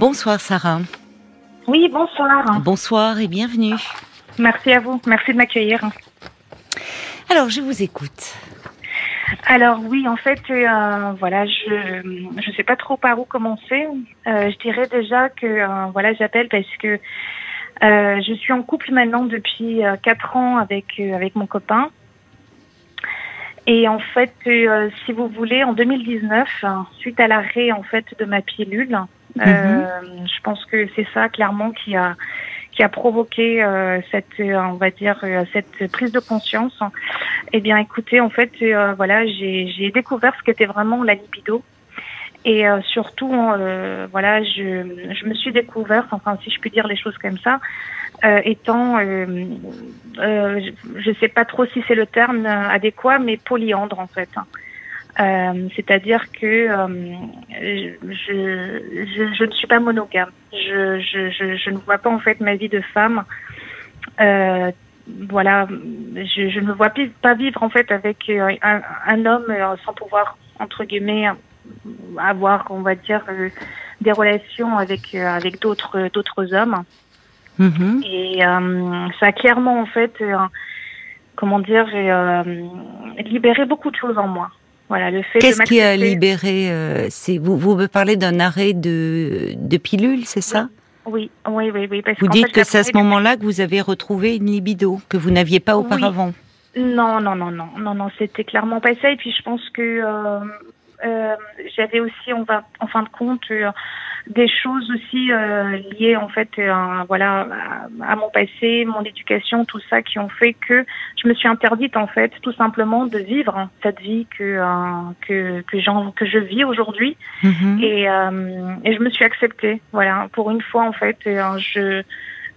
Bonsoir Sarah. Oui, bonsoir. Bonsoir et bienvenue. Merci à vous. Merci de m'accueillir. Alors, je vous écoute. Alors oui, en fait, euh, voilà, je je sais pas trop par où commencer. Euh, je dirais déjà que euh, voilà, j'appelle parce que je suis en couple maintenant depuis quatre ans avec avec mon copain. Et en fait, si vous voulez, en 2019, hein, suite à l'arrêt en fait de ma pilule, euh, je pense que c'est ça clairement qui a qui a provoqué euh, cette, euh, on va dire, euh, cette prise de conscience. Eh bien, écoutez, en fait, euh, voilà, j'ai j'ai découvert ce qu'était vraiment la libido. Et euh, surtout, euh, voilà, je, je me suis découverte, enfin, si je puis dire les choses comme ça, euh, étant, euh, euh, je ne sais pas trop si c'est le terme adéquat, mais polyandre en fait. Euh, C'est-à-dire que euh, je, je, je ne suis pas monogame. Je, je, je, je ne vois pas en fait ma vie de femme. Euh, voilà, je, ne me vois pas vivre en fait avec euh, un, un homme euh, sans pouvoir entre guillemets avoir, on va dire, des relations avec avec d'autres d'autres hommes. Mhm. Et euh, ça a clairement, en fait, euh, comment dire, libéré beaucoup de choses en moi. Voilà, le fait de Qu'est-ce qui a libéré euh, c'est vous, vous me parlez d'un arrêt de, de pilule, c'est ça? Oui, oui, oui, oui. Parce Vous dites fait, que c'est à ce moment-là que vous avez retrouvé une libido que vous n'aviez pas Oui. auparavant. Non, non, non, non, non, non, c'était clairement pas ça. Et puis je pense que euh, j'avais aussi, on va, en fin de compte, euh, des choses aussi euh, liées en fait, euh, voilà, à, à mon passé, mon éducation, tout ça, qui ont fait que je me suis interdite en fait, tout simplement, de vivre cette vie que euh, que que, j'en- que je vis aujourd'hui. Mhm. Et, euh, et je me suis acceptée. Voilà, pour une fois en fait, euh, je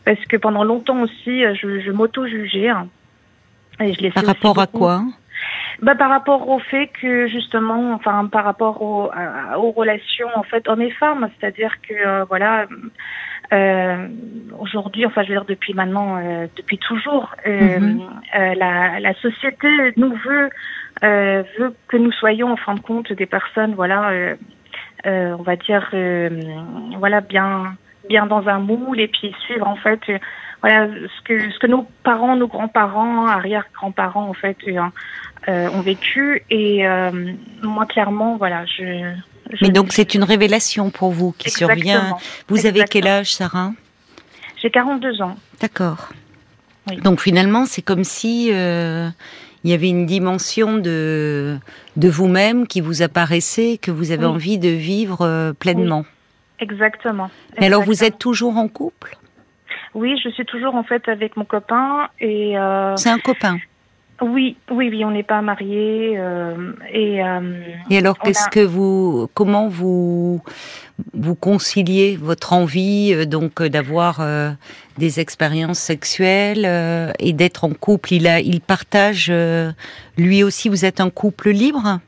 parce que pendant longtemps aussi, euh, je, je m'auto-jugeais. hein. Et je l'ai Par fait rapport à quoi? Bah, Par rapport au fait que justement, enfin par rapport au, à- aux relations en fait hommes et femmes, c'est-à-dire que euh, voilà. Euh, aujourd'hui, enfin je veux dire depuis maintenant, euh, depuis toujours, euh, Mhm. la, la société nous veut veut que nous soyons en fin de compte des personnes, voilà, on va dire, voilà bien bien dans un moule et puis suivre en fait, voilà ce que ce que nos parents, nos grands-parents, arrière-grands-parents en fait euh, ont vécu et euh, moi clairement, voilà, je. je Mais donc c'est une révélation pour vous qui survient. Exactement. Vous avez quel âge, Sarah? J'ai 42 ans. D'accord. Oui. Donc finalement, c'est comme si euh, il y avait une dimension de de vous-même qui vous apparaissait, que vous avez Oui. envie de vivre euh, pleinement. Exactement. Mais alors vous êtes toujours en couple? Oui, je suis toujours en fait avec mon copain et C'est un copain. Oui, oui, oui, on n'est pas mariés euh, et euh, Et alors qu'est-ce a- que vous comment vous vous conciliez votre envie euh, donc euh, d'avoir euh, des expériences sexuelles euh, et d'être en couple? Il a il partage euh, lui aussi vous êtes un couple libre?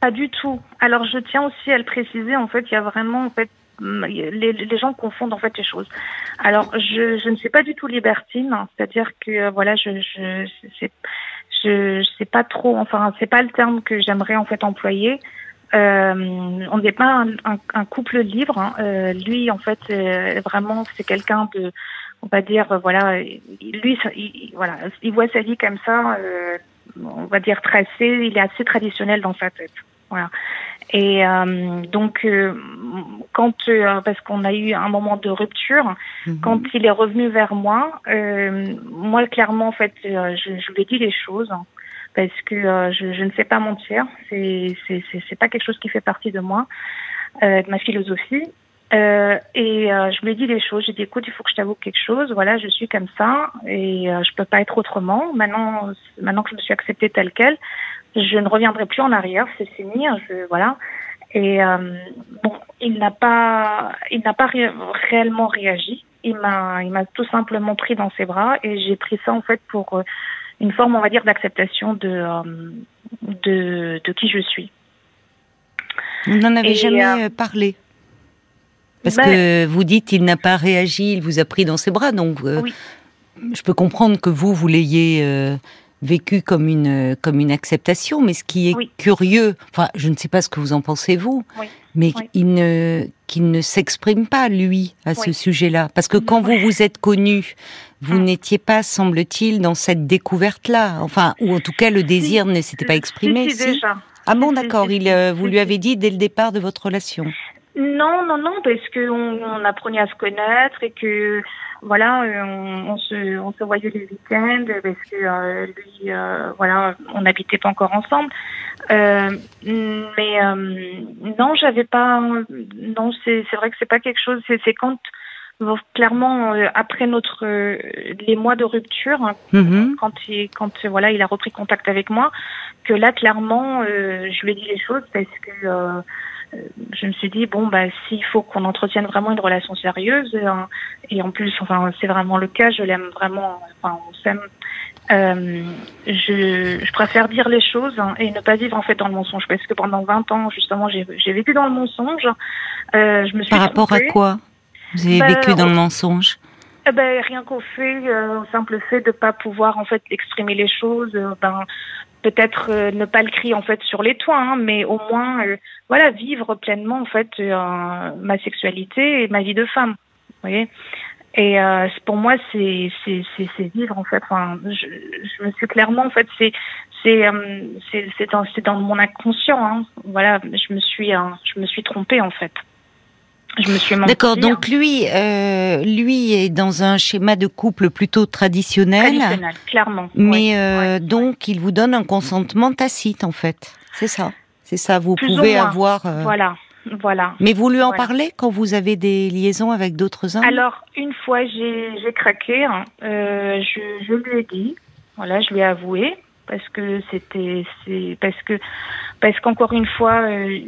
Pas du tout. Alors je tiens aussi à le préciser. En fait, il y a vraiment en fait hum, les, les gens confondent en fait les choses. Alors je, je ne suis pas du tout libertine, hein. c'est-à-dire que voilà, je je c'est je, je sais pas trop. Enfin, c'est pas le terme que j'aimerais en fait employer. Euh, on n'est pas un, un, couple libre. hein. Euh, lui, en fait, euh, vraiment, c'est quelqu'un de, on va dire, euh, voilà, lui, il, il- voilà, il voit sa vie comme ça. euh, on va dire tracé. Il est assez traditionnel dans sa tête. Voilà. Et euh, donc, euh, quand, euh, parce qu'on a eu un moment de rupture, quand il est revenu vers moi, euh, moi clairement en fait, euh, je, je lui ai dit les choses hein, parce que euh, je, je ne sais pas mentir. C'est c'est c'est c'est pas quelque chose qui fait partie de moi, euh, de ma philosophie. Euh, et euh, je lui ai dit les choses. J'ai dit écoute, il faut que je t'avoue quelque chose. Voilà, je suis comme ça et euh, je peux pas être autrement. Maintenant, maintenant que je me suis acceptée telle quelle, je ne reviendrai plus en arrière. C'est fini. hein, Je voilà. Et euh, bon, il n'a pas, il n'a pas ré- réellement réagi. Il m'a, il m'a tout simplement pris dans ses bras et j'ai pris ça en fait pour euh, une forme, on va dire, d'acceptation de, euh, de, de qui je suis. Vous n'en avez Et, jamais parlé? Parce ben- que vous dites il n'a pas réagi, il vous a pris dans ses bras, donc Oui. je peux comprendre que vous, vous l'ayez vécu comme une, comme une acceptation, mais ce qui est Oui. curieux, enfin je ne sais pas ce que vous en pensez vous, Oui. mais il ne qu'il ne s'exprime pas lui à ce sujet-là. Parce que quand vous vous êtes connu vous hum. n'étiez pas semble-t-il dans cette découverte là enfin ou en tout cas le désir ne s'était pas exprimé si, ah bon d'accord il euh, vous lui avez dit dès le départ de votre relation? Non non non parce que on apprenait à se connaître et que voilà, euh, on, se, on se voyait les week-ends parce que euh, lui, euh, voilà, on n'habitait pas encore ensemble. mais non, j'avais pas. Non, c'est vrai que c'est pas quelque chose. C'est quand clairement après notre les mois de rupture, mm-hmm. quand il quand voilà, il a repris contact avec moi, que là clairement, je lui ai dit les choses parce que euh, je me suis dit bon bah s'il faut qu'on entretienne vraiment une relation sérieuse euh, et en plus enfin c'est vraiment le cas je l'aime vraiment enfin on s'aime euh, je, je, préfère dire les choses hein, et ne pas vivre en fait dans le mensonge. Parce que pendant 20 ans justement j'ai vécu dans le mensonge euh, je me suis par rapport à quoi vous avez vécu bah, dans le mensonge? Eh ben, rien qu'au fait, euh, au simple fait de pas pouvoir en fait exprimer les choses, ben peut-être euh, ne pas le crier en fait sur les toits, hein, mais au moins euh, voilà vivre pleinement en fait euh, ma sexualité et ma vie de femme. Vous voyez. Et pour moi c'est c'est c'est vivre en fait. Enfin, je, je me suis clairement en fait c'est c'est c'est dans c'est dans mon inconscient. Hein. Voilà, je me suis je me suis trompée en fait. Je me suis D'accord, donc lui, euh, lui est dans un schéma de couple plutôt traditionnel. Traditionnel, clairement. Mais euh, donc, il vous donne un consentement tacite, en fait. C'est ça. C'est ça. Vous pouvez avoir. Euh, voilà. Voilà. Mais vous lui en parlez quand vous avez des liaisons avec d'autres hommes? Alors, une fois, j'ai craqué. Hein. je, je lui ai dit. Voilà, je lui ai avoué parce que c'était c'est parce que parce qu'encore une fois euh,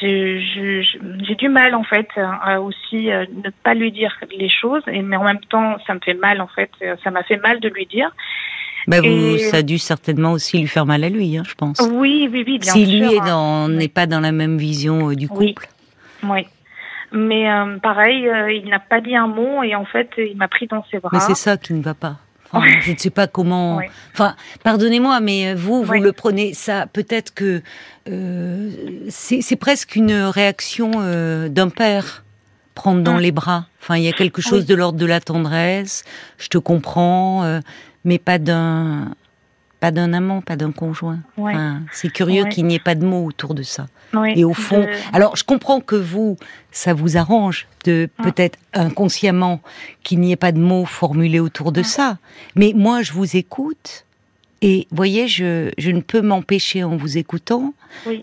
j'ai du mal en fait à aussi euh, ne pas lui dire les choses et mais en même temps ça me fait mal en fait ça m'a fait mal de lui dire bah vous, ça a dû certainement aussi lui faire mal à lui, hein, je pense. Oui, oui, oui, bien si lui n'est pas dans la même vision euh, du couple. Oui. Mais pareil, il n'a pas dit un mot et en fait, il m'a pris dans ses bras. Mais c'est ça qui ne va pas je ne sais pas comment. Enfin, pardonnez-moi, mais euh, vous, vous le prenez ça. Peut-être que euh, c'est presque une réaction euh, d'un père prendre dans mm. les bras. Enfin, il y a quelque chose de l'ordre de la tendresse. Je te comprends, mais pas d'un pas d'un amant, pas d'un conjoint. c'est curieux qu'il n'y ait pas de mots autour de ça. Et au fond, alors je comprends que vous, ça vous arrange de peut-être inconsciemment qu'il n'y ait pas de mots formulés autour de ça. Mais moi, je vous écoute et voyez, je, je ne peux m'empêcher en vous écoutant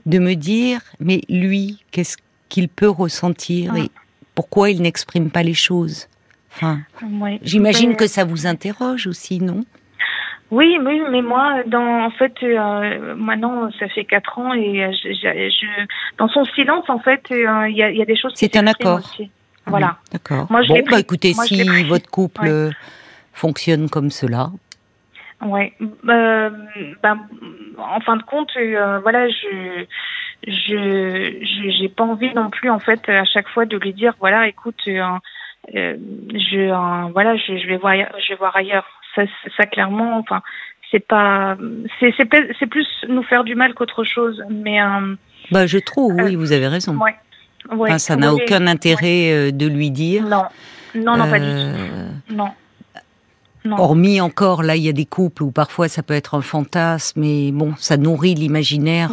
de me dire, mais lui, qu'est-ce qu'il peut ressentir et pourquoi il n'exprime pas les choses? Enfin, j'imagine que ça vous interroge aussi, non? Oui, oui, mais moi, dans, en fait, euh, maintenant, ça fait quatre ans et euh, je, je, dans son silence, en fait, euh, il y, a, y, a, des choses. C'est un accord. Voilà. D'accord. Moi, bon, bah, écoutez, si votre couple fonctionne comme cela. Ouais. Euh, ben, en fin de compte, voilà, je je j'ai pas envie non plus en fait à chaque fois de lui dire voilà écoute je voilà je, je vais voir je vais voir ailleurs ça, ça clairement, enfin, c'est pas, c'est, c'est, plus nous faire du mal qu'autre chose. Mais euh, bah, je trouve, oui, euh, vous avez raison. Ouais. enfin, ça n'a aucun intérêt euh, de lui dire. Non, non, non, pas du tout. Non. Non. Hormis encore, là, il y a des couples où parfois ça peut être un fantasme, mais bon, ça nourrit l'imaginaire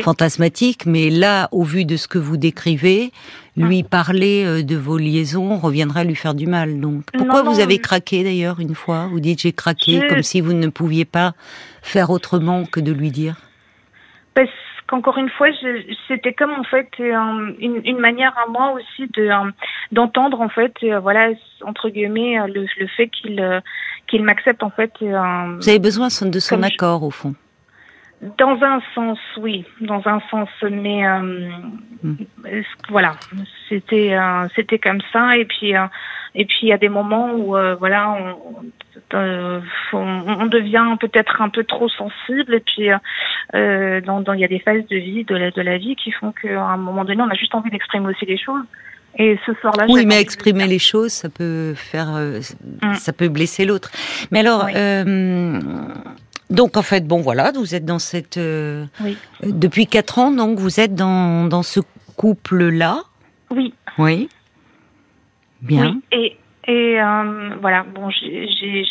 fantasmatique. Mais là, au vu de ce que vous décrivez, lui parler euh, de vos liaisons reviendrait à lui faire du mal. Donc, pourquoi vous avez craqué d'ailleurs une fois? Vous dites j'ai craqué, comme si vous ne pouviez pas faire autrement que de lui dire? Parce qu'encore une fois, c'était comme en fait une, manière à moi aussi de d'entendre en fait, euh, voilà entre guillemets le, fait qu'il euh, qu'il m'accepte en fait. Vous avez besoin de son accord au fond. Dans un sens, oui, dans un sens, mais euh, hmm. voilà, c'était euh, c'était comme ça. Et puis euh, et puis il y a des moments où voilà, on, on, devient peut-être un peu trop sensible. Et puis dans, dans il y a des phases de vie de la de la vie qui font qu'à un moment donné, on a juste envie d'exprimer aussi les choses. Et ce soir-là, oui, mais exprimer les choses, ça peut faire, hmm. ça peut blesser l'autre. Mais alors. Donc en fait, bon voilà, vous êtes dans cette... Euh, oui. Euh, depuis quatre ans, donc vous êtes dans, dans ce couple-là? Oui. Oui. Bien. Oui. Et, et euh, voilà, bon, j'ai eu,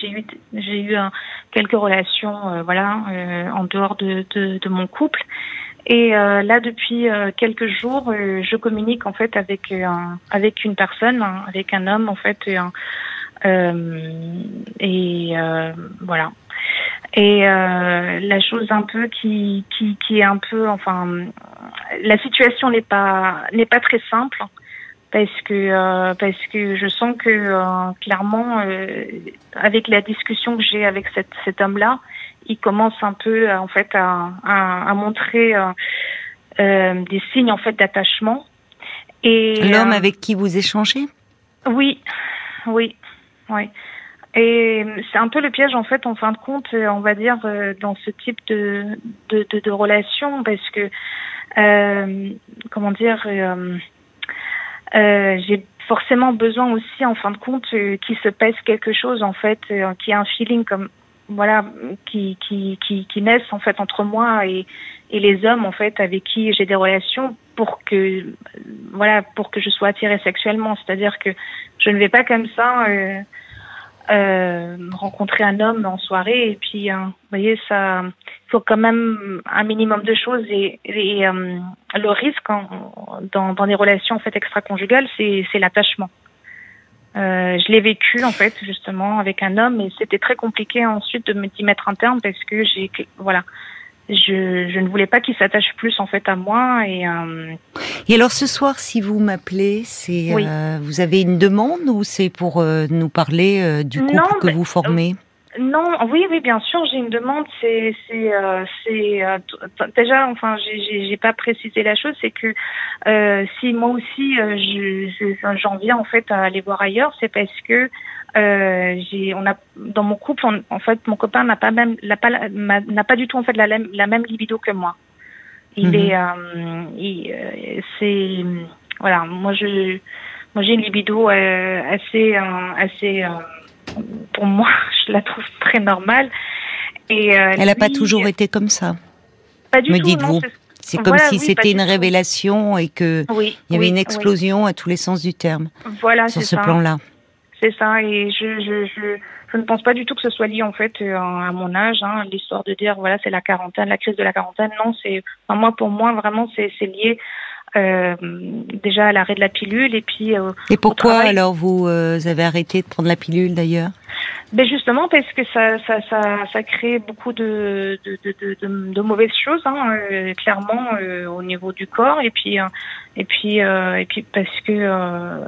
j'ai eu quelques relations, euh, voilà, euh, en dehors de, de, mon couple. Et là, depuis quelques jours, je communique en fait avec avec une personne, hein, avec un homme en fait. et voilà. Et la chose un peu qui, qui, qui est un peu, enfin, la situation n'est pas n'est pas très simple parce que euh, parce que je sens que euh, clairement euh, avec la discussion que j'ai avec cet, cet homme là il commence un peu en fait à, à, à montrer des signes en fait d'attachement. Et l'homme avec qui vous échangez? Oui oui oui. Et c'est un peu le piège en fait en fin de compte on va dire dans ce type de de, de, de relation parce que comment dire euh, j'ai forcément besoin aussi, en fin de compte, euh, qu'il se passe quelque chose, en fait, euh, qui a un feeling comme voilà, qui qui qui, qui naisse en fait entre moi et et les hommes en fait avec qui j'ai des relations pour que voilà pour que je sois attirée sexuellement. C'est-à-dire que je ne vais pas comme ça. Euh, rencontrer un homme en soirée et puis euh, vous voyez ça il faut quand même un minimum de choses et, et euh, le risque dans, dans des relations en fait extra-conjugales c'est c'est l'attachement. Euh, je l'ai vécu en fait justement avec un homme et c'était très compliqué ensuite de me d'y mettre un terme parce que j'ai voilà je, je, ne voulais pas qu'il s'attache plus en fait à moi et. Euh... Et alors ce soir, si vous m'appelez, c'est euh, vous avez une demande ou c'est pour euh, nous parler euh, du couple que vous formez? Non, oui, oui, bien sûr, j'ai une demande. C'est, c'est, c'est déjà, enfin, j'ai, j'ai pas précisé la chose, c'est que si moi aussi, je, j'en viens en fait à aller voir ailleurs, c'est parce que euh, j'ai, on a dans mon couple, en fait, mon copain n'a pas même, n'a pas, n'a pas du tout en fait la, la même libido que moi. Il mhm. est, euh, il, euh, c'est, voilà, moi je, moi j'ai une libido euh, assez, assez, pour moi, je la trouve très normale. Et elle n'a pas toujours été comme ça. Pas du Me dites-vous. C'est comme si c'était une révélation et que il y avait une explosion à tous les sens du terme. Voilà, sur ce plan-là. C'est ça, et je, je, je, je, ne pense pas du tout que ce soit lié en fait euh, à mon âge, hein, l'histoire de dire voilà c'est la quarantaine, la crise de la quarantaine. Non, c'est enfin, moi pour moi vraiment c'est lié euh, déjà à l'arrêt de la pilule et puis. Euh, et pourquoi alors vous euh, avez arrêté de prendre la pilule d'ailleurs? Ben justement parce que ça, ça, ça, ça crée beaucoup de, de, de, de, de mauvaises choses, hein, euh, clairement euh, au niveau du corps, et puis euh, et puis et puis parce que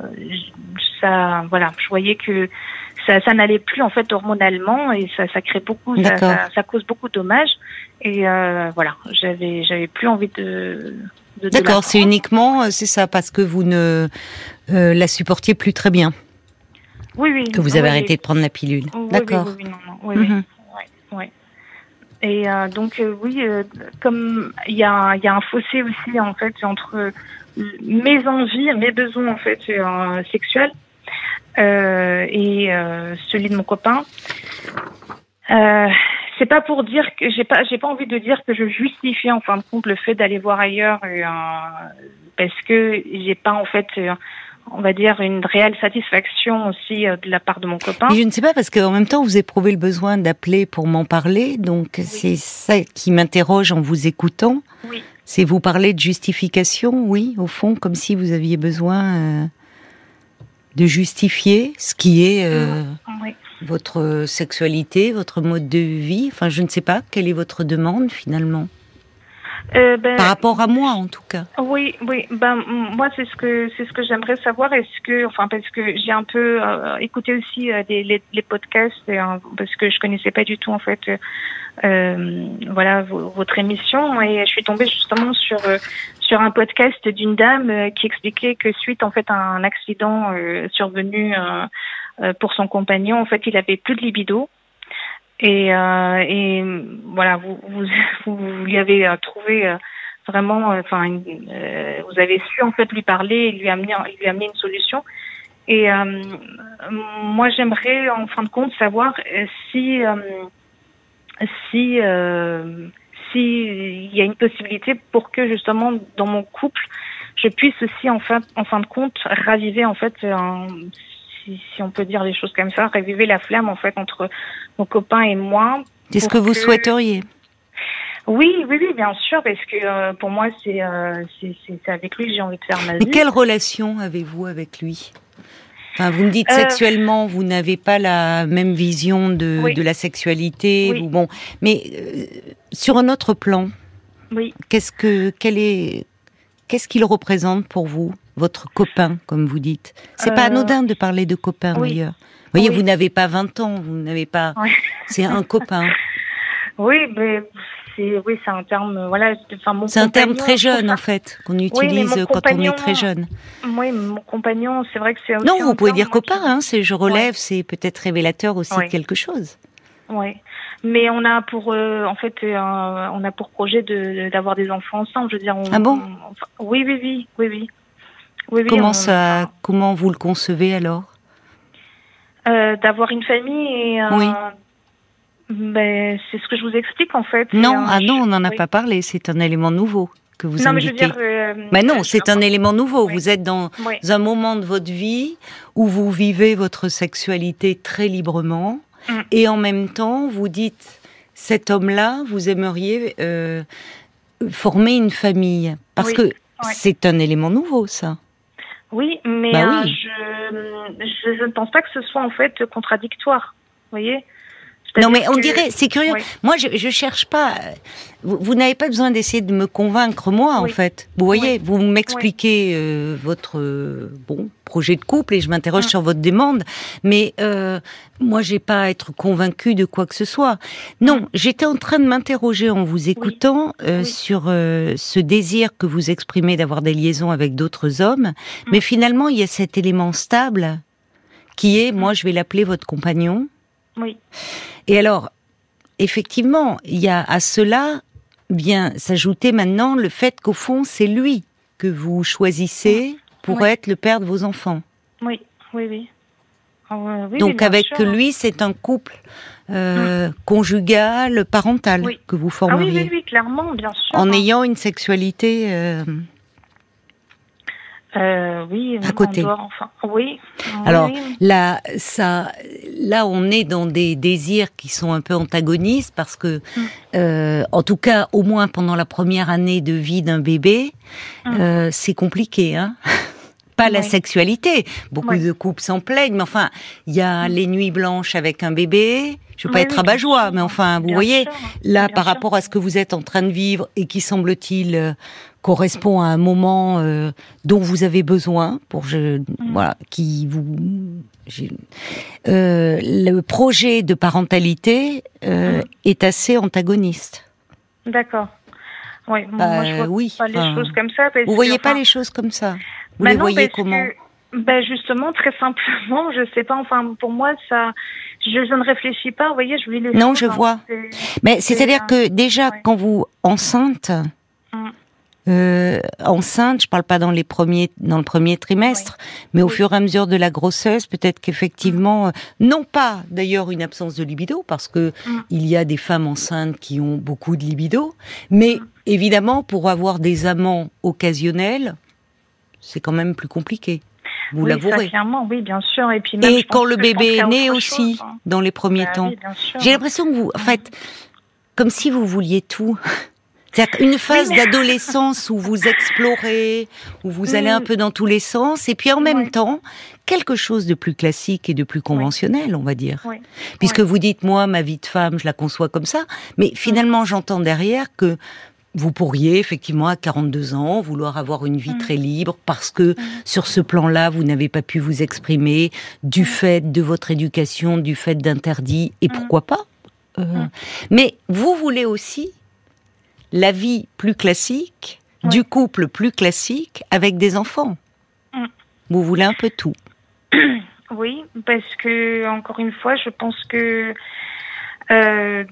ça, voilà, je voyais que ça, ça n'allait plus en fait hormonalement et ça, ça crée beaucoup, ça, ça, ça, cause beaucoup de dommages, et voilà, j'avais j'avais plus envie de. D'accord, c'est uniquement, c'est ça, parce que vous ne la supportiez plus très bien. Oui, oui. Que vous avez arrêté de prendre la pilule. D'accord. Oui, oui, non, non. Oui, mhm. oui. Et euh, donc, euh, oui, euh, comme il y a, y a un fossé aussi, en fait, entre mes envies, mes besoins, en fait, sexuels et celui de mon copain. C'est pas pour dire que j'ai pas j'ai pas envie de dire que je justifie en fin de compte le fait d'aller voir ailleurs parce que j'ai pas en fait on va dire, une réelle satisfaction aussi euh, de la part de mon copain. je ne sais pas, parce qu'en même temps, vous éprouvez le besoin d'appeler pour m'en parler, donc c'est ça qui m'interroge en vous écoutant. Oui. C'est vous parler de justification, oui, au fond, comme si vous aviez besoin euh, de justifier ce qui est euh, votre sexualité, votre mode de vie. Enfin, je ne sais pas, quelle est votre demande finalement? Euh, ben, Par rapport à moi, en tout cas. Oui, oui. Ben moi, c'est ce que c'est ce que j'aimerais savoir. Est-ce que, enfin, parce que j'ai un peu euh, écouté aussi euh, les, les, podcasts, parce que je connaissais pas du tout en fait, voilà, votre émission, et je suis tombée justement sur sur un podcast d'une dame qui expliquait que suite en fait à un accident survenu pour son compagnon, en fait, il avait plus de libido. Et, euh, et voilà, vous, vous, vous lui avez euh, trouvé euh, vraiment, euh, enfin, vous avez su en fait lui parler et lui amener, lui amener une solution. Et moi, j'aimerais en fin de compte savoir si si si il y a une possibilité pour que justement dans mon couple je puisse aussi en fin, en fin de compte raviver en fait un, si, si, on peut dire les choses comme ça, raviver la flamme en fait entre mon copain et moi. C'est ce que vous souhaiteriez? Oui, oui, oui, bien sûr, parce que euh, pour moi, c'est euh, avec lui que j'ai envie de faire ma vie. Mais quelle relation avez-vous avec lui? Enfin, Vous me dites euh... sexuellement, vous n'avez pas la même vision de, Oui. de la sexualité, Oui. ou bon, mais euh, sur un autre plan, Oui. qu'est-ce que quel est qu'est-ce qu'il représente pour vous, votre copain, comme vous dites C'est pas Euh, anodin de parler de copain oui. d'ailleurs. Vous voyez, Oui. vous n'avez pas 20 ans, vous n'avez pas. C'est un copain. Oui, mais c'est oui, c'est un terme. Voilà. Enfin, mon C'est un terme très jeune en fait qu'on utilise mon quand on est très jeune. Oui, mon compagnon, c'est vrai que c'est. Non, vous pouvez terme, dire copain, hein, c'est je relève, c'est peut-être révélateur aussi Ouais. de quelque chose. Oui, mais on a pour euh, en fait euh, on a pour projet de d'avoir des enfants ensemble. Je veux dire. On, Ah bon? on- enfin, Oui, oui, oui, oui, oui. Oui, oui, comment on- ça, comment vous le concevez alors euh, D'avoir une famille et. euh, Oui. Ben, c'est ce que je vous explique en fait. Non, ah non, on n'en a oui. pas parlé. C'est un élément nouveau que vous Non, mais je veux dire. euh, Mais non, euh, c'est un élément nouveau. Oui. Vous êtes dans Oui, un moment de votre vie où vous vivez votre sexualité très librement Mm. et en même temps, vous dites cet homme-là, vous aimeriez euh, former une famille parce que c'est un élément nouveau, ça. Oui, mais Bah euh, oui. je ne pense pas que ce soit en fait contradictoire. Vous voyez? Non, mais on que- dirait, c'est curieux. Oui. Moi, je, je cherche pas. euh, Vous, vous n'avez pas besoin d'essayer de me convaincre moi, en fait. Vous voyez, Oui. vous m'expliquez euh, votre euh, bon projet de couple et je m'interroge Mm. sur votre demande, mais euh, moi, j'ai pas à être convaincue de quoi que ce soit. Non, Mm. j'étais en train de m'interroger en vous écoutant euh, sur euh, ce désir que vous exprimez d'avoir des liaisons avec d'autres hommes, Mm. mais finalement, il y a cet élément stable qui est, moi, je vais l'appeler votre compagnon. Oui, Et alors, effectivement, il y a à cela bien s'ajouter maintenant le fait qu'au fond, c'est lui que vous choisissez pour Oui. être le père de vos enfants. oui, oui, oui. Ah, oui, Donc avec sûr. lui, c'est un couple euh, conjugal, parental Oui. que vous Ah oui, formeriez. oui, clairement, bien sûr. En ayant une sexualité, euh, Euh, oui, À côté. enfin, oui. Alors, oui, là, ça, là, on est dans des désirs qui sont un peu antagonistes parce que, Mm. euh, en tout cas, au moins pendant la première année de vie d'un bébé, Mm. euh, c'est compliqué, hein. Pas la sexualité. Beaucoup Oui. de couples s'en plaignent, mais enfin, il y a les nuits blanches avec un bébé. Je veux pas être oui, rabat joie, bien mais enfin, vous Bien voyez, sûr, là, bien par sûr. rapport à ce que vous êtes en train de vivre et qui semble-t-il euh, correspond à un moment euh, dont vous avez besoin pour je Mm. voilà qui vous euh, le projet de parentalité euh, Mm. est assez antagoniste. D'accord. Oui, Bah, moi je vois oui, pas les choses comme ça. Parce Vous voyez pas les choses comme ça Vous bah les non, voyez comment que, bah justement, très simplement, je sais pas. Enfin, pour moi, ça, je, je ne réfléchis pas. Vous voyez, je les Non, choses, je hein, vois. Mais c'est-à-dire que déjà ouais. quand vous enceinte, Mm. Euh, enceinte, je parle pas dans les premiers dans le premier trimestre, mais au fur et à mesure de la grossesse, peut-être qu'effectivement, euh, non pas d'ailleurs une absence de libido, parce que Mm. il y a des femmes enceintes qui ont beaucoup de libido, mais Mm. évidemment pour avoir des amants occasionnels, c'est quand même plus compliqué. Vous oui, l'avouerez. clairement, oui, bien sûr. Et puis même, Et quand le bébé est né aussi, chose, hein. dans les premiers Bah temps. oui. J'ai l'impression que vous, en fait, comme si vous vouliez tout. C'est-à-dire qu'une phase mais- d'adolescence où vous explorez, où vous allez un Mm. peu dans tous les sens, et puis en même temps, quelque chose de plus classique et de plus conventionnel, on va dire. Oui. Puisque vous dites, moi, ma vie de femme, je la conçois comme ça, mais finalement, j'entends derrière que vous pourriez effectivement à 42 ans vouloir avoir une vie Mm. très libre parce que sur ce plan-là, vous n'avez pas pu vous exprimer du fait de votre éducation, du fait d'interdits, et Mm. pourquoi pas Euh, Mm. Mais vous voulez aussi la vie plus classique, Oui. du couple plus classique avec des enfants. Mm. Vous voulez un peu tout. Oui, parce que encore une fois, je pense que euh,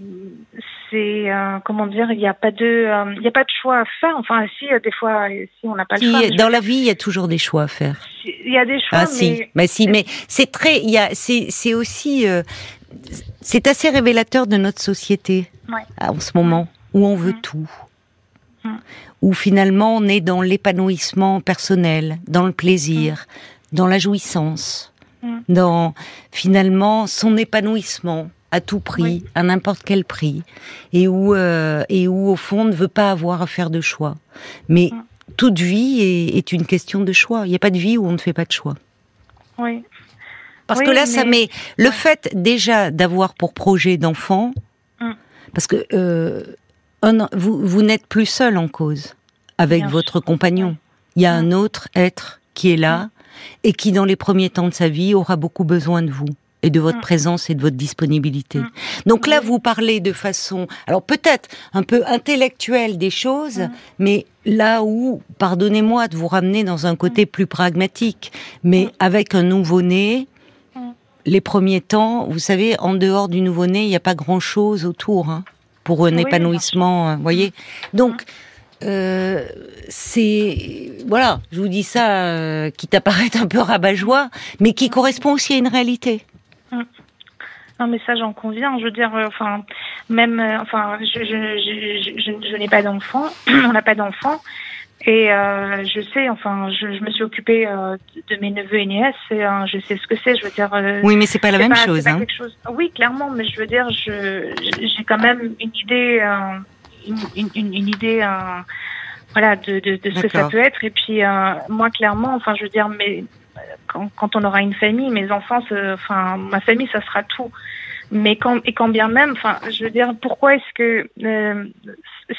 c'est euh, comment dire, il n'y a pas de, euh, il a pas de choix à faire. Enfin, si euh, des fois, si on n'a pas le Si, choix, mais dans la vie, il y a toujours des choix à faire. il y a des choix, Ah si, mais mais si, mais c'est très, il y a, c'est, aussi, c'est assez révélateur de notre société Ouais. en ce moment où on veut Mm. tout. où finalement on est dans l'épanouissement personnel, dans le plaisir, dans la jouissance, dans finalement son épanouissement à tout prix, à n'importe quel prix, et où euh, et où au fond ne veut pas avoir à faire de choix. Mais toute vie est, une question de choix. Il n'y a pas de vie où on ne fait pas de choix. Oui. Parce que là, ça met le fait déjà d'avoir pour projet d'enfant, mm. parce que euh, vous, vous n'êtes plus seul en cause avec votre compagnon. Il y a un autre être qui est là et qui, dans les premiers temps de sa vie, aura beaucoup besoin de vous et de votre présence et de votre disponibilité. Donc là, vous parlez de façon, alors peut-être un peu intellectuelle des choses, mais là où, pardonnez-moi de vous ramener dans un côté plus pragmatique, mais avec un nouveau-né, les premiers temps, vous savez, en dehors du nouveau-né, il n'y a pas grand-chose autour hein, pour un épanouissement, vous voyez. Donc, euh, c'est voilà, je vous dis ça euh, qui t'apparaît un peu rabat-joie, mais qui correspond aussi à une réalité. Mm. Non, mais ça, j'en conviens. Je veux dire, euh, enfin, même, enfin, je, je, je, je n'ai pas d'enfant, on n'a pas d'enfant, et je sais, enfin, je, me suis occupée de mes neveux et nièces, et je sais ce que c'est. Je veux dire. oui, mais c'est pas la même chose, hein. chose. Oui, clairement, mais je veux dire, je, j'ai quand même une idée une, une, une idée euh, voilà de, de, de ce que ça peut être et puis euh, moi clairement enfin je veux dire mais quand, quand on aura une famille mes enfants enfin ma famille ça sera tout mais quand et quand bien même enfin je veux dire pourquoi est-ce que euh,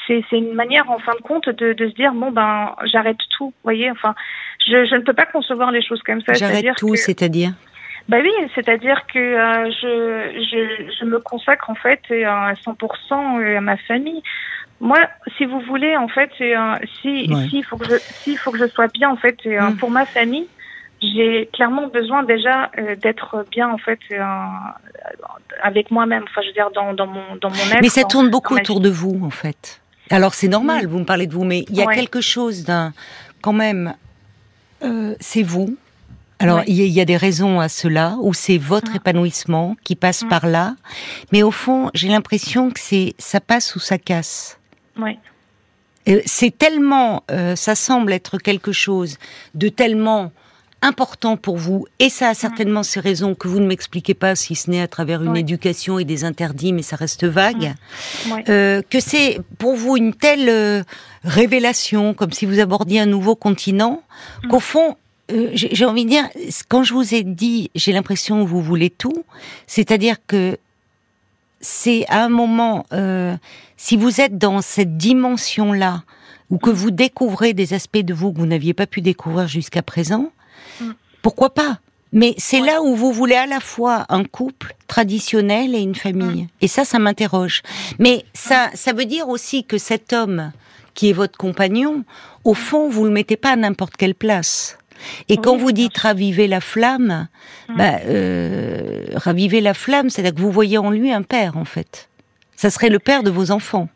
c'est une manière en fin de compte de, de se dire bon ben j'arrête tout vous voyez enfin je, je ne peux pas concevoir les choses comme ça j'arrête tout c'est-à-dire? Bah oui, c'est-à-dire que euh, je, je, je, me consacre en fait à 100% à ma famille. Moi, si vous voulez, en fait, euh, si s'il faut que je s'il faut que je sois bien, en fait, euh, mm. pour ma famille, j'ai clairement besoin déjà euh, d'être bien, en fait, euh, avec moi-même. Enfin, je veux dire, dans, dans mon dans mon être. Mais ça tourne beaucoup autour de vous, en fait. Alors c'est normal, mm. vous me parlez de vous, mais il y a quelque chose d'un, quand même, c'est vous. Alors il y, a des raisons à cela, ou c'est votre mm. épanouissement qui passe par là, mais au fond, j'ai l'impression que c'est ça passe ou ça casse. C'est tellement, euh, ça semble être quelque chose de tellement important pour vous, et ça a certainement ses raisons que vous ne m'expliquez pas, si ce n'est à travers une éducation et des interdits, mais ça reste vague, euh, que c'est pour vous une telle euh, révélation, comme si vous abordiez un nouveau continent, mm. qu'au fond, j'ai envie de dire, quand je vous ai dit, j'ai l'impression que vous voulez tout, c'est-à-dire que c'est à un moment, euh, si vous êtes dans cette dimension-là, ou que vous découvrez des aspects de vous que vous n'aviez pas pu découvrir jusqu'à présent, mm. Pourquoi pas? Mais c'est là où vous voulez à la fois un couple traditionnel et une famille. Mm. Et ça, ça m'interroge. Mais ça, ça veut dire aussi que cet homme qui est votre compagnon, au fond, vous le mettez pas à n'importe quelle place. Et quand vous dites raviver la flamme, mm. bah, euh, raviver la flamme, c'est-à-dire que vous voyez en lui un père, en fait. Ça serait le père de vos enfants.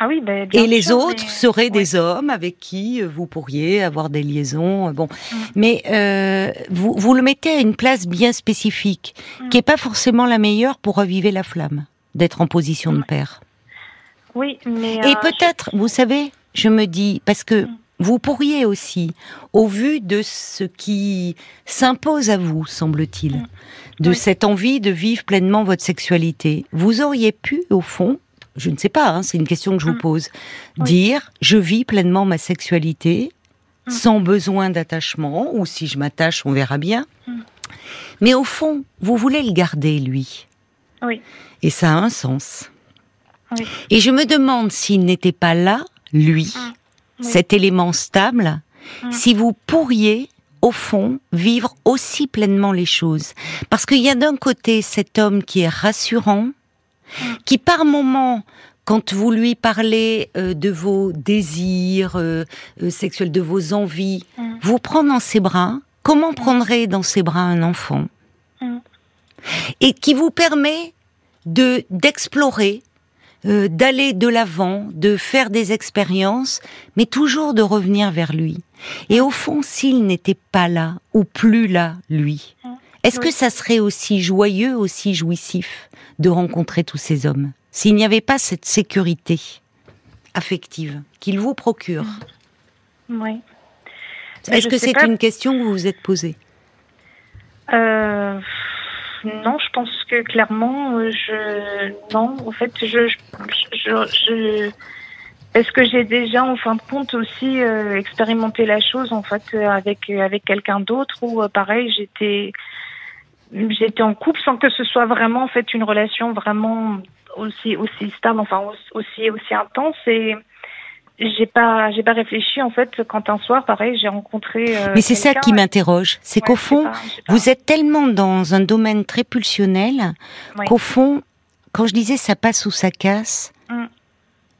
Ah oui, ben, Et les autres seraient des hommes avec qui euh, vous pourriez avoir des liaisons. Euh, bon, mm. mais euh, vous, vous le mettez à une place bien spécifique, mm. qui n'est pas forcément la meilleure pour raviver la flamme, d'être en position de père. Oui, mais et peut-être, vous savez, je me dis parce que vous pourriez aussi, au vu de ce qui s'impose à vous, semble-t-il, mm. de cette envie de vivre pleinement votre sexualité, vous auriez pu, au fond, je ne sais pas, hein, c'est une question que je vous mm. pose, dire je vis pleinement ma sexualité mm. sans besoin d'attachement, ou si je m'attache, on verra bien. Mais au fond, vous voulez le garder, lui. Oui. Et ça a un sens. Et je me demande s'il n'était pas là, lui, cet élément stable, mm. si vous pourriez, au fond, vivre aussi pleinement les choses. Parce qu'il y a d'un côté cet homme qui est rassurant, mm. Qui par moments, quand vous lui parlez euh, de vos désirs euh, euh, sexuels, de vos envies, mm. vous prend dans ses bras. Comment prendrait dans ses bras un enfant Et qui vous permet de d'explorer d'aller de l'avant, de faire des expériences, mais toujours de revenir vers lui. Et au fond, s'il n'était pas là, ou plus là, lui, est-ce que ça serait aussi joyeux, aussi jouissif de rencontrer tous ces hommes S'il n'y avait pas cette sécurité affective qu'il vous procure? Oui. Est-ce que c'est une question que vous vous êtes posée? Euh, Non, je pense que clairement, euh, je non. En fait, je, je, est-ce que j'ai déjà, en fin de compte, aussi euh, expérimenté la chose en fait avec avec quelqu'un d'autre ou pareil, j'étais j'étais en couple sans que ce soit vraiment en fait une relation vraiment aussi aussi stable, enfin aussi aussi intense et j'ai pas j'ai pas réfléchi en fait quand un soir pareil j'ai rencontré euh, mais c'est ça qui m'interroge c'est qu'au fond vous êtes tellement dans un domaine très pulsionnel qu'au fond quand je disais ça passe ou ça casse mm.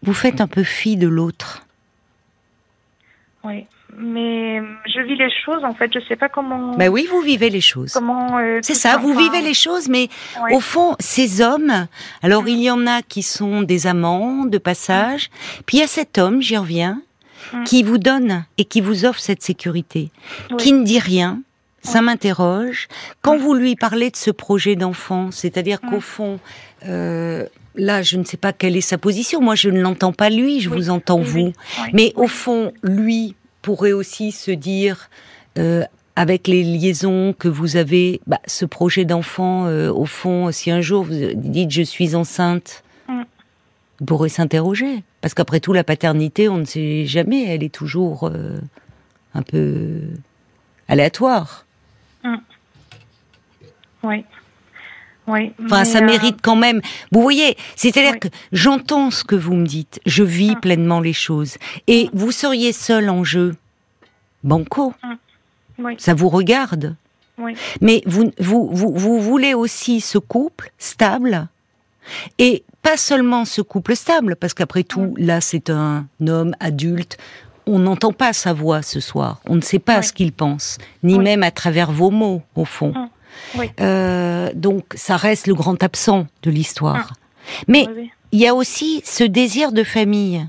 Vous faites un peu fi de l'autre. Oui mais je vis les choses en fait je sais pas comment ben oui vous vivez les choses. comment euh, c'est ça vous vivez les choses mais au fond ces hommes alors mm. il y en a qui sont des amants de passage puis il y a cet homme j'y reviens mm. qui vous donne et qui vous offre cette sécurité qui ne dit rien ça m'interroge. Quand mm. vous lui parlez de ce projet d'enfant c'est-à-dire qu'au fond euh, là, je ne sais pas quelle est sa position. Moi, je ne l'entends pas lui, je vous entends vous. Mais au fond, lui, pourrait aussi se dire, euh, avec les liaisons que vous avez, bah, ce projet d'enfant, euh, au fond, si un jour vous dites je suis enceinte, mm. vous pourrez s'interroger. Parce qu'après tout, la paternité, on ne sait jamais, elle est toujours euh, un peu aléatoire. Mm. Oui. Oui, enfin, ça mérite quand même. Vous voyez, c'est-à-dire que j'entends ce que vous me dites, je vis mm. pleinement les choses, et mm. vous seriez seul en jeu, banco. Mm. Ça vous regarde. Mais vous, vous, vous, vous voulez aussi ce couple stable, et pas seulement ce couple stable, parce qu'après tout, là, c'est un homme adulte. On n'entend pas sa voix ce soir. On ne sait pas ce qu'il pense, ni même à travers vos mots, au fond. Euh, donc ça reste le grand absent de l'histoire. Ah. Mais il y a aussi ce désir de famille.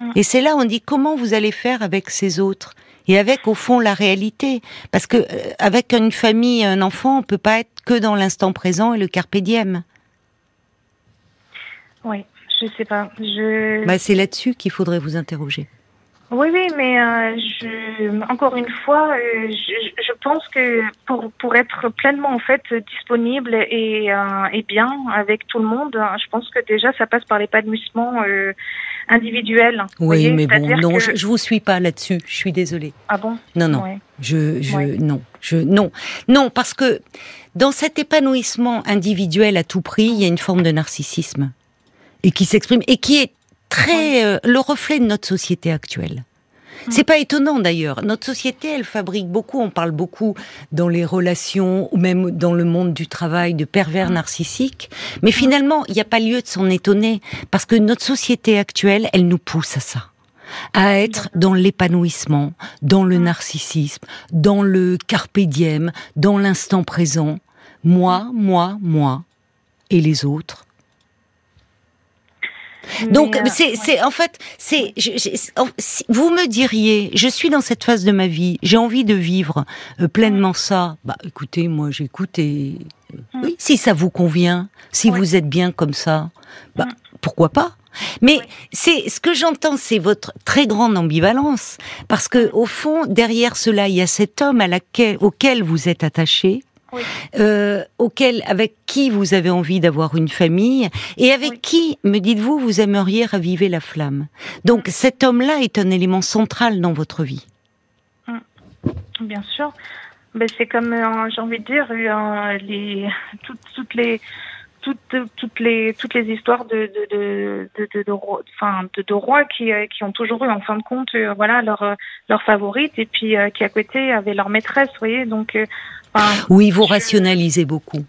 Ah. Et c'est là où on dit comment vous allez faire avec ces autres et avec au fond la réalité? Parce que euh, avec une famille, un enfant, on peut pas être que dans l'instant présent et le carpe diem. Oui, je sais pas. Je... Bah, c'est là-dessus qu'il faudrait vous interroger. Oui, oui, mais euh, je, encore une fois, euh, je, je, pense que pour pour être pleinement en fait disponible et euh, et bien avec tout le monde, je pense que déjà ça passe par l'épanouissement individuel. Oui, mais bon, non, je, je vous suis pas là-dessus. Je suis désolée. Ah bon? Non, non. Je, je, non, je, non, non, parce que dans cet épanouissement individuel à tout prix, il y a une forme de narcissisme et qui s'exprime et qui est très euh, le reflet de notre société actuelle. C'est pas étonnant d'ailleurs. Notre société, elle fabrique beaucoup, on parle beaucoup dans les relations ou même dans le monde du travail de pervers narcissiques. Mais finalement, il n'y a pas lieu de s'en étonner parce que notre société actuelle, elle nous pousse à ça à être dans l'épanouissement, dans le narcissisme, dans le carpe diem, dans l'instant présent. Moi, moi, moi, et les autres, donc euh, c'est c'est en fait c'est vous me diriez je suis dans cette phase de ma vie j'ai envie de vivre euh, pleinement ça bah écoutez moi j'écoute et euh, oui si ça vous convient si vous êtes bien comme ça bah pourquoi pas? Mais c'est ce que j'entends, c'est votre très grande ambivalence, parce que au fond, derrière cela, il y a cet homme à laquelle, auquel vous êtes attaché, euh, auquel, avec qui vous avez envie d'avoir une famille et avec qui, me dites-vous, vous aimeriez raviver la flamme? Donc cet homme-là est un élément central dans votre vie. Hum. Bien sûr. Ben, c'est comme, euh, j'ai envie de dire, euh, les, toutes, toutes les toutes, toutes les toutes les histoires de de de de, de, de, enfin, de, de rois qui qui ont toujours eu en fin de compte voilà leur leur favorite et puis qui à côté avaient leur maîtresse vous voyez donc oui, vous rationalisez beaucoup.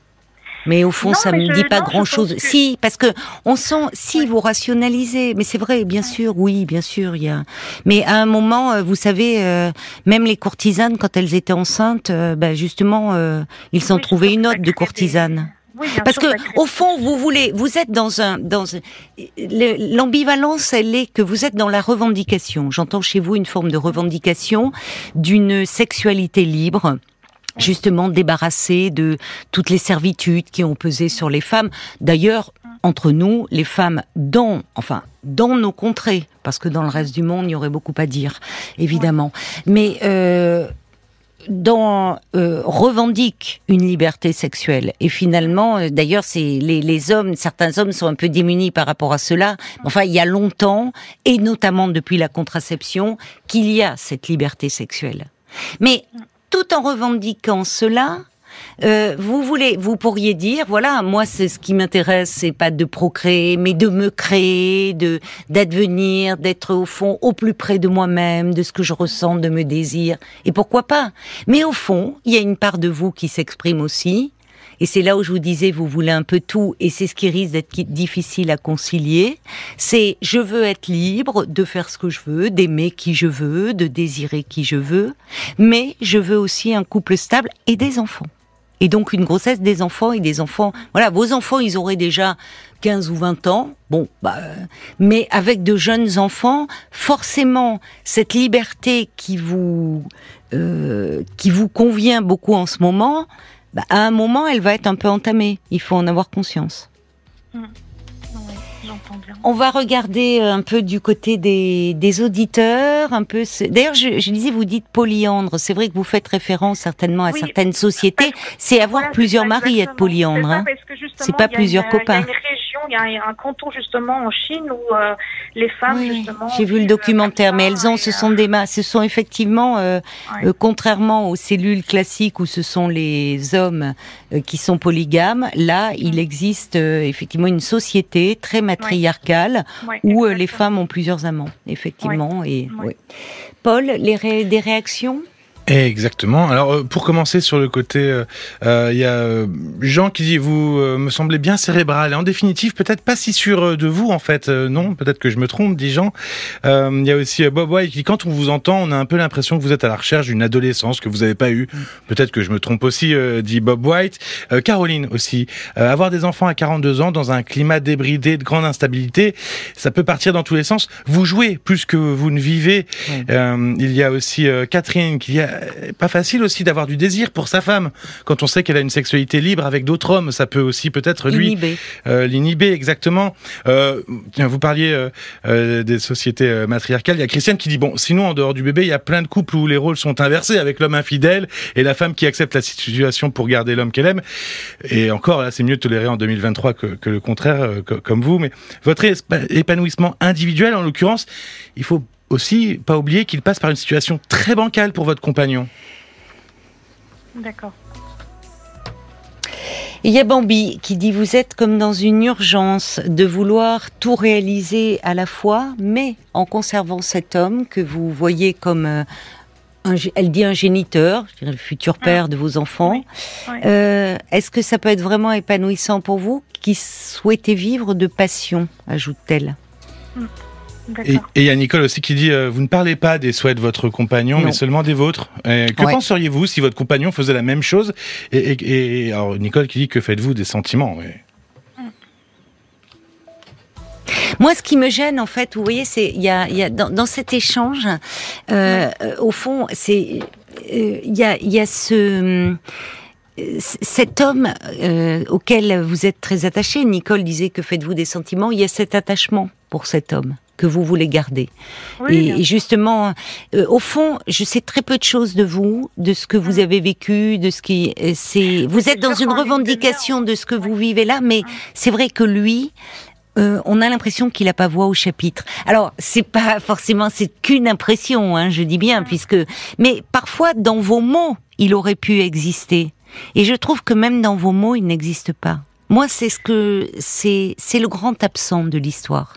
Mais au fond, ça ne me dit pas grand-chose. Si, parce que on sent, si vous rationalisez, mais c'est vrai, bien sûr, oui, bien sûr, il y a. Mais à un moment, euh, vous savez, euh, même les courtisanes, quand elles étaient enceintes, euh, ben justement, ils s'en trouvaient une autre de courtisane. Parce que au fond, vous voulez, vous êtes dans un, dans l'ambivalence, elle est que vous êtes dans la revendication. J'entends chez vous une forme de revendication d'une sexualité libre justement débarrassée de toutes les servitudes qui ont pesé sur les femmes. D'ailleurs, entre nous, les femmes, dans, enfin, dans nos contrées, parce que dans le reste du monde, il y aurait beaucoup à dire, évidemment. Mais euh, dans euh, revendique une liberté sexuelle. Et finalement euh, d'ailleurs c'est les, les, hommes certains hommes sont un peu démunis par rapport à cela. Enfin il y a longtemps et notamment depuis la contraception qu'il y a cette liberté sexuelle. Mais tout en revendiquant cela euh, vous voulez, vous pourriez dire, voilà, moi c'est ce qui m'intéresse, c'est pas de procréer, mais de me créer, de d'advenir, d'être au fond au plus près de moi-même, de ce que je ressens, de me désir. Et pourquoi pas Mais au fond, il y a une part de vous qui s'exprime aussi. Et c'est là où je vous disais, vous voulez un peu tout, et c'est ce qui risque d'être difficile à concilier. C'est je veux être libre de faire ce que je veux, d'aimer qui je veux, de désirer qui je veux, mais je veux aussi un couple stable et des enfants et donc une grossesse des enfants et des enfants. Voilà, vos enfants, ils auraient déjà 15 ou 20 ans. Bon, bah, mais avec de jeunes enfants, forcément, cette liberté qui vous euh, qui vous convient beaucoup en ce moment, bah, à un moment, elle va être un peu entamée. Il faut en avoir conscience. Mmh. On va regarder euh, un peu du côté des, auditeurs, un peu. D'ailleurs, je, je, disais, vous dites polyandre. C'est vrai que vous faites référence certainement à certaines sociétés. C'est avoir plusieurs maris, être polyandre. Hein. C'est pas plusieurs copains il y a un canton justement en Chine où euh, les femmes justement. J'ai vu le documentaire, mais elles ont, ce sont des ce sont effectivement, euh, euh, contrairement aux cellules classiques où ce sont les hommes qui sont polygames, là il mm. existe effectivement une société très matriarcale où les femmes ont plusieurs amants, effectivement. Et Paul, les des réactions? Exactement. Alors euh, pour commencer sur le côté, il euh, euh, y a Jean qui dit vous me semblez bien cérébral et en définitive peut-être pas si sûr de vous en fait. non, peut-être que je me trompe, dit Jean. Il y a aussi Bob White qui dit quand on vous entend, on a un peu l'impression que vous êtes à la recherche d'une adolescence que vous n'avez pas eue. Peut-être que je me trompe aussi, dit Bob White. Caroline aussi. avoir des enfants à 42 ans dans un climat débridé de grande instabilité, ça peut partir dans tous les sens. Vous jouez plus que vous ne vivez. il y a aussi Catherine qui euh, pas facile aussi d'avoir du désir pour sa femme quand on sait qu'elle a une sexualité libre avec d'autres hommes. Ça peut aussi peut-être lui l'inhiber. Euh, exactement. Euh, vous parliez euh, des sociétés matriarcales. Il y a Christiane qui dit bon, sinon en dehors du bébé, il y a plein de couples où les rôles sont inversés avec l'homme infidèle et la femme qui accepte la situation pour garder l'homme qu'elle aime. Et encore là, c'est mieux de tolérer en 2023 que, que le contraire, comme vous. Mais votre épanouissement individuel, en l'occurrence, il faut aussi pas oublier qu'il passe par une situation très bancale pour votre compagnon. D'accord. Il y a Bambi qui dit vous êtes comme dans une urgence de vouloir tout réaliser à la fois, mais en conservant cet homme que vous voyez comme euh, un, elle dit un géniteur, le futur ah. père de vos enfants. Euh, est-ce que ça peut être vraiment épanouissant pour vous qui souhaitez vivre de passion, ajoute-t-elle? Hmm. Et il y a Nicole aussi qui dit euh, vous ne parlez pas des souhaits de votre compagnon, mais seulement des vôtres. que penseriez-vous si votre compagnon faisait la même chose et, alors Nicole qui dit que faites-vous des sentiments Moi, ce qui me gêne, en fait, vous voyez, c'est il y a, y a dans, cet échange, euh, au fond, c'est euh, il y a, y a ce cet homme auquel vous êtes très attaché, Nicole disait que faites-vous des sentiments, il y a cet attachement pour cet homme que vous voulez garder. et, justement, euh, au fond, je sais très peu de choses de vous, de ce que vous avez vécu, de ce qui euh, c'est. Vous êtes dans une revendication de ce que vous vivez là, mais c'est vrai que lui. Euh, on a l'impression qu'il n'a pas voix au chapitre. Alors, c'est pas forcément, c'est qu'une impression, hein, je dis bien, puisque, mais parfois dans vos mots, il aurait pu exister. Et je trouve que même dans vos mots, il n'existe pas. Moi, c'est ce que c'est, c'est le grand absent de l'histoire.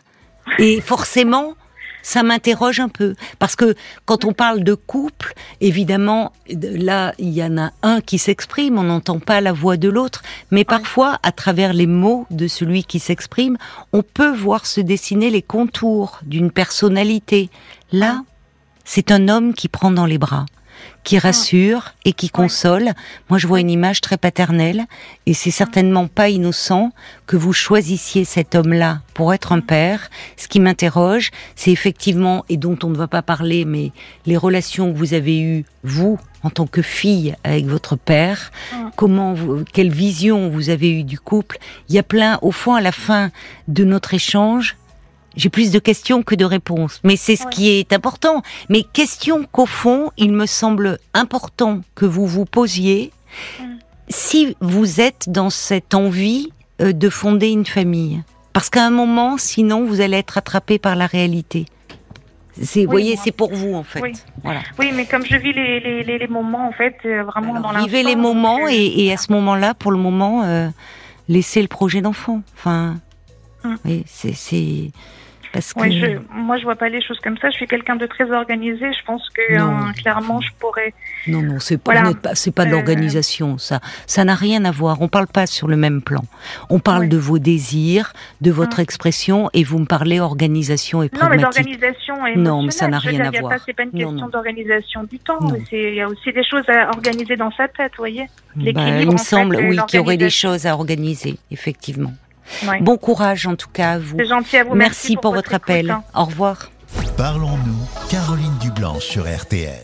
Et forcément, ça m'interroge un peu. Parce que quand on parle de couple, évidemment, là, il y en a un qui s'exprime, on n'entend pas la voix de l'autre, mais parfois, à travers les mots de celui qui s'exprime, on peut voir se dessiner les contours d'une personnalité. Là, c'est un homme qui prend dans les bras qui rassure et qui console. Moi, je vois une image très paternelle et c'est certainement pas innocent que vous choisissiez cet homme-là pour être un père. Ce qui m'interroge, c'est effectivement, et dont on ne va pas parler, mais les relations que vous avez eues, vous, en tant que fille avec votre père, comment, vous, quelle vision vous avez eue du couple. Il y a plein, au fond, à la fin de notre échange, j'ai plus de questions que de réponses, mais c'est ce qui est important. Mais question qu'au fond, il me semble important que vous vous posiez si vous êtes dans cette envie euh, de fonder une famille. Parce qu'à un moment, sinon, vous allez être attrapé par la réalité. C'est, vous voyez, c'est pour vous en fait. Oui. Voilà. Oui, mais comme je vis les, les, les, les moments, en fait, euh, vraiment Alors, dans l'instant. vivez les moments et, et à ce moment-là, pour le moment, euh, laissez le projet d'enfant. Enfin, Hum. oui, c'est parce que je, moi, je vois pas les choses comme ça. Je suis quelqu'un de très organisé. Je pense que Non. euh, clairement, je pourrais. non, non, c'est pas, Voilà. pas, de Euh, l'organisation. Ça, ça n'a rien à voir. On parle pas sur le même plan. On parle Oui. de vos désirs, de votre Hum. expression, et vous me parlez organisation et Non, mais pragmatique. d'organisation et Non, mais ça n'a rien dire, à voir. C'est pas une question d'organisation du temps. Il y a aussi des choses à organiser dans sa tête, vous voyez. Bah, il me semble, oui, qu'il y aurait des choses à organiser, effectivement. Ouais. Bon courage en tout cas à vous. C'est gentil à vous. Merci, pour, votre écoute, appel. hein. Au revoir. Parlons-nous, Caroline Dublanche sur RTL.